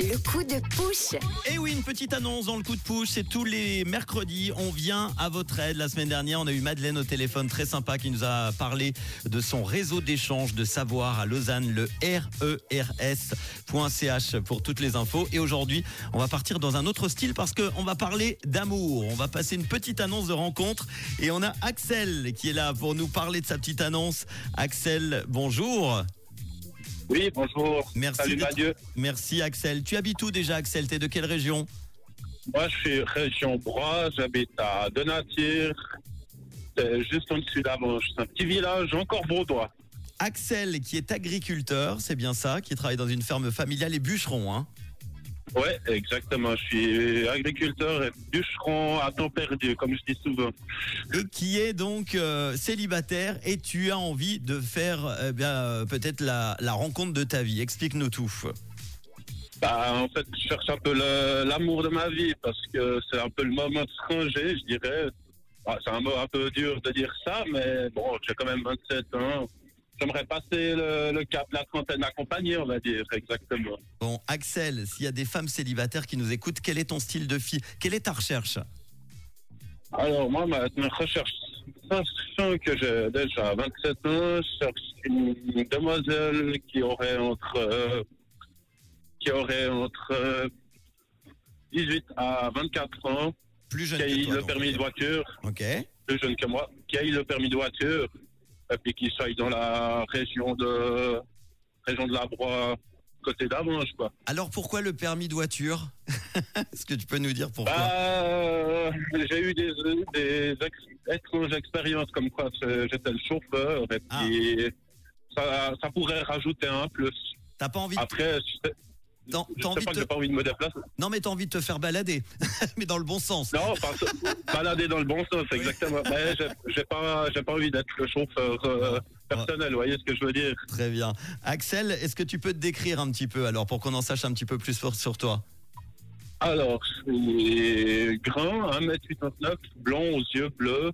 Le coup de push. Et oui, une petite annonce dans le coup de push, c'est tous les mercredis, on vient à votre aide. La semaine dernière, on a eu Madeleine au téléphone, très sympa, qui nous a parlé de son réseau d'échange de savoir à Lausanne, le rers.ch pour toutes les infos. Et aujourd'hui, on va partir dans un autre style parce qu'on va parler d'amour. On va passer une petite annonce de rencontre et on a Axel qui est là pour nous parler de sa petite annonce. Axel, bonjour. Oui, bonjour. Merci. Salut Mathieu. Merci Axel. Tu habites où déjà Axel? T'es de quelle région? Moi, je suis région Broye, j'habite à Denatir, c'est juste en dessus d'Avanche. C'est un petit village encore vaudois. Axel qui est agriculteur, c'est bien ça, qui travaille dans une ferme familiale et bûcheron. Hein? Ouais, exactement. Je suis agriculteur et bûcheron à temps perdu, comme je dis souvent. Et qui est donc euh, célibataire et tu as envie de faire eh bien, euh, peut-être la, la rencontre de ta vie. Explique-nous tout. Bah, en fait, je cherche un peu l'amour de ma vie parce que c'est un peu le moment de se ranger, je dirais. Bah, c'est un mot un peu dur de dire ça, mais bon, j'ai quand même 27 ans. J'aimerais passer le, le cap la trentaine accompagnée, on va dire, exactement. Bon, Axel, s'il y a des femmes célibataires qui nous écoutent, quel est ton style de fille? Quelle est ta recherche? Alors, moi, ma, ma recherche, sachant que j'ai déjà 27 ans, je cherche une demoiselle qui aurait entre, euh, qui aurait entre euh, 18 à 24 ans, Plus jeune qui a eu le donc. permis de voiture, Ok. plus jeune que moi, qui a eu le permis de voiture, puis qui soit dans la région de, région de la Broye, côté d'Avanche, quoi. Alors pourquoi le permis de voiture Est-ce que tu peux nous dire pourquoi Bah, euh, j'ai eu des, des ex- étranges expériences comme quoi j'étais le chauffeur et Ah. puis ça, ça pourrait rajouter un plus. T'as pas envie de... Après, sais, T'as- envie pas de que pas envie de me déplacer. Non mais t'as envie de te faire balader, mais dans le bon sens. Non, balader dans le bon sens, exactement. Mais j'ai- pas, j'ai pas envie d'être le chauffeur euh, personnel, vous voyez ce que je veux dire? Très bien. Axel, est-ce que tu peux te décrire un petit peu alors pour qu'on en sache un petit peu plus sur, sur toi? Alors, je suis grand, 1m89, blond aux yeux bleus.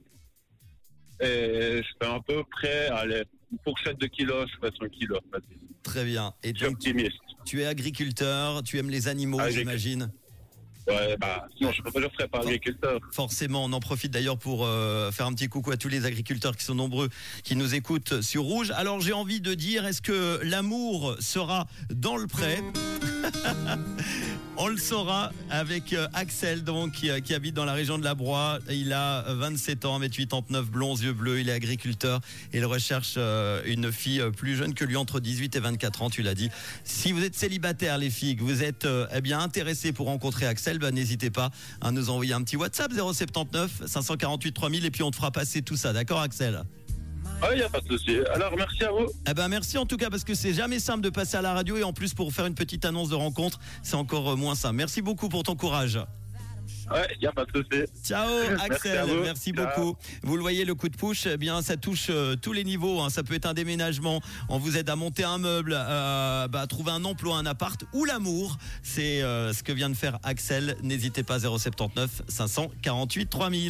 Et je fais à peu près, allez, une fourchette de kilos, je fais 100 kilos. Très bien. Et Je suis optimiste. Tu es agriculteur, tu aimes les animaux, j'imagine. Ouais, bah, sinon je ne ferais pas agriculteur. Forcément, on en profite d'ailleurs pour euh, faire un petit coucou à tous les agriculteurs qui sont nombreux, qui nous écoutent sur Rouge. Alors j'ai envie de dire, est-ce que l'amour sera dans le pré On le saura avec euh, Axel, donc, qui, euh, qui habite dans la région de la Broye. Il a euh, 27 ans, 1m89, blond, yeux bleus. Il est agriculteur et il recherche euh, une fille euh, plus jeune que lui, entre 18 et 24 ans, tu l'as dit. Si vous êtes célibataire, les filles, que vous êtes euh, eh bien intéressés pour rencontrer Axel, ben, n'hésitez pas à nous envoyer un petit WhatsApp 079 548 3000 et puis on te fera passer tout ça. D'accord, Axel? Ah, il n'y a pas de souci. Alors, merci à vous. eh ben merci en tout cas parce que c'est jamais simple de passer à la radio et en plus pour faire une petite annonce de rencontre, c'est encore euh, moins simple. Merci beaucoup pour ton courage. Ouais, il n'y a pas de souci. Ciao Axel, à merci Ciao. beaucoup. Vous le voyez le coup de push, eh bien ça touche euh, tous les niveaux. hein. Ça peut être un déménagement, on vous aide à monter un meuble, euh, bah, à trouver un emploi, un appart ou l'amour. C'est euh, ce que vient de faire Axel. N'hésitez pas 079 548 3000.